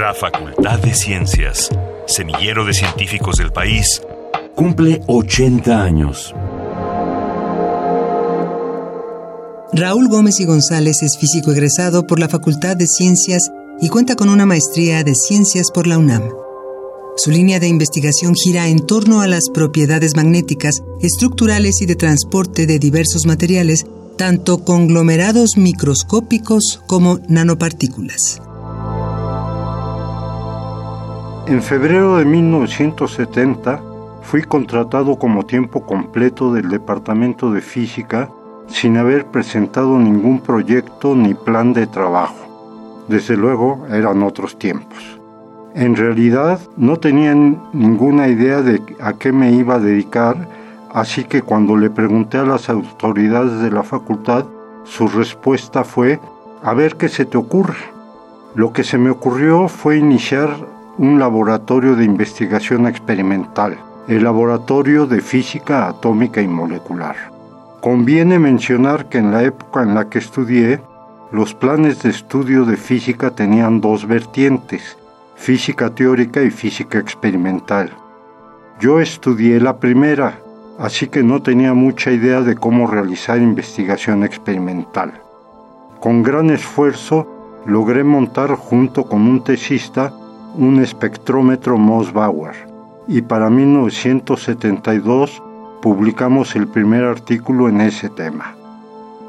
La Facultad de Ciencias, semillero de científicos del país, cumple 80 años. Raúl Gómez y González es físico egresado por la Facultad de Ciencias y cuenta con una maestría de Ciencias por la UNAM. Su línea de investigación gira en torno a las propiedades magnéticas, estructurales y de transporte de diversos materiales, tanto conglomerados microscópicos como nanopartículas. En febrero de 1970 fui contratado como tiempo completo del Departamento de Física sin haber presentado ningún proyecto ni plan de trabajo. Desde luego eran otros tiempos. En realidad no tenía ninguna idea de a qué me iba a dedicar, así que cuando le pregunté a las autoridades de la facultad, su respuesta fue, a ver qué se te ocurre. Lo que se me ocurrió fue iniciar un laboratorio de investigación experimental, el Laboratorio de Física Atómica y Molecular. Conviene mencionar que en la época en la que estudié, los planes de estudio de física tenían dos vertientes, física teórica y física experimental. Yo estudié la primera, así que no tenía mucha idea de cómo realizar investigación experimental. Con gran esfuerzo logré montar junto con un tesista un espectrómetro Moss-Bauer y para 1972 publicamos el primer artículo en ese tema.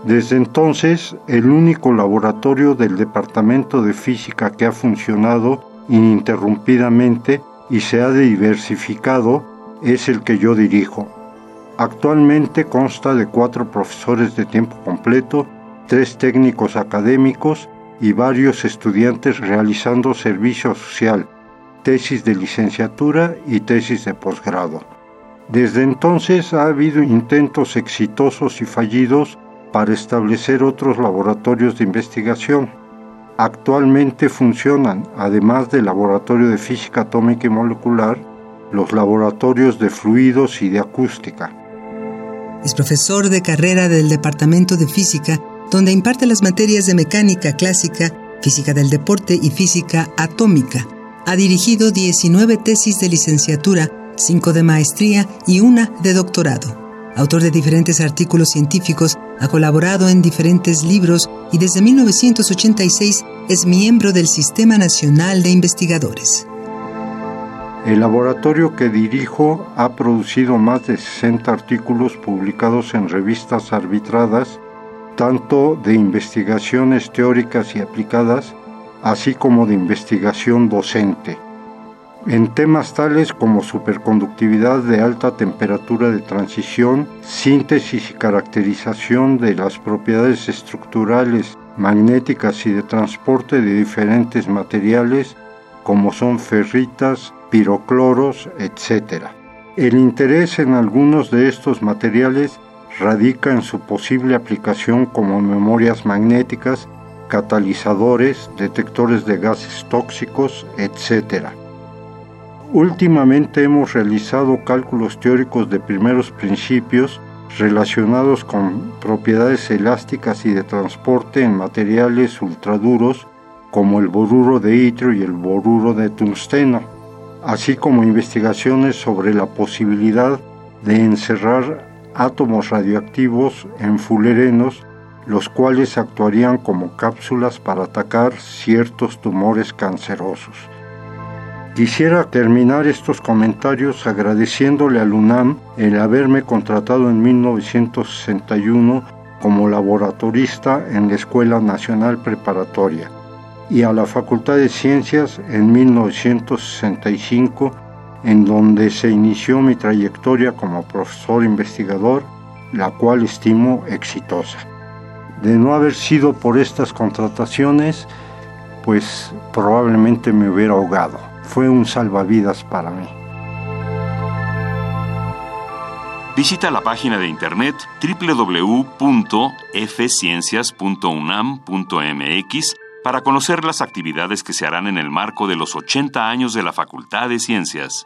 Desde entonces, el único laboratorio del Departamento de Física que ha funcionado ininterrumpidamente y se ha diversificado es el que yo dirijo. Actualmente consta de cuatro profesores de tiempo completo, tres técnicos académicos y varios estudiantes realizando servicio social, tesis de licenciatura y tesis de posgrado. Desde entonces ha habido intentos exitosos y fallidos para establecer otros laboratorios de investigación. Actualmente funcionan, además del Laboratorio de Física Atómica y Molecular, los laboratorios de fluidos y de acústica. Es profesor de carrera del Departamento de Física, donde imparte las materias de mecánica clásica, física del deporte y física atómica. Ha dirigido 19 tesis de licenciatura, 5 de maestría y una de doctorado. Autor de diferentes artículos científicos, ha colaborado en diferentes libros y desde 1986 es miembro del Sistema Nacional de Investigadores. El laboratorio que dirijo ha producido más de 60 artículos publicados en revistas arbitradas, tanto de investigaciones teóricas y aplicadas, así como de investigación docente en temas tales como superconductividad de alta temperatura de transición, síntesis y caracterización de las propiedades estructurales, magnéticas y de transporte de diferentes materiales como son ferritas, pirocloros, etc. El interés en algunos de estos materiales radica en su posible aplicación como memorias magnéticas, catalizadores, detectores de gases tóxicos, etc. Últimamente hemos realizado cálculos teóricos de primeros principios relacionados con propiedades elásticas y de transporte en materiales ultraduros como el boruro de itrio y el boruro de tungsteno, así como investigaciones sobre la posibilidad de encerrar átomos radioactivos en fulerenos, los cuales actuarían como cápsulas para atacar ciertos tumores cancerosos. Quisiera terminar estos comentarios agradeciéndole al UNAM el haberme contratado en 1961 como laboratorista en la Escuela Nacional Preparatoria y a la Facultad de Ciencias en 1965 en donde se inició mi trayectoria como profesor investigador, la cual estimo exitosa. De no haber sido por estas contrataciones, pues probablemente me hubiera ahogado fue un salvavidas para mí. Visita la página de internet www.fciencias.unam.mx para conocer las actividades que se harán en el marco de los 80 años de la Facultad de Ciencias.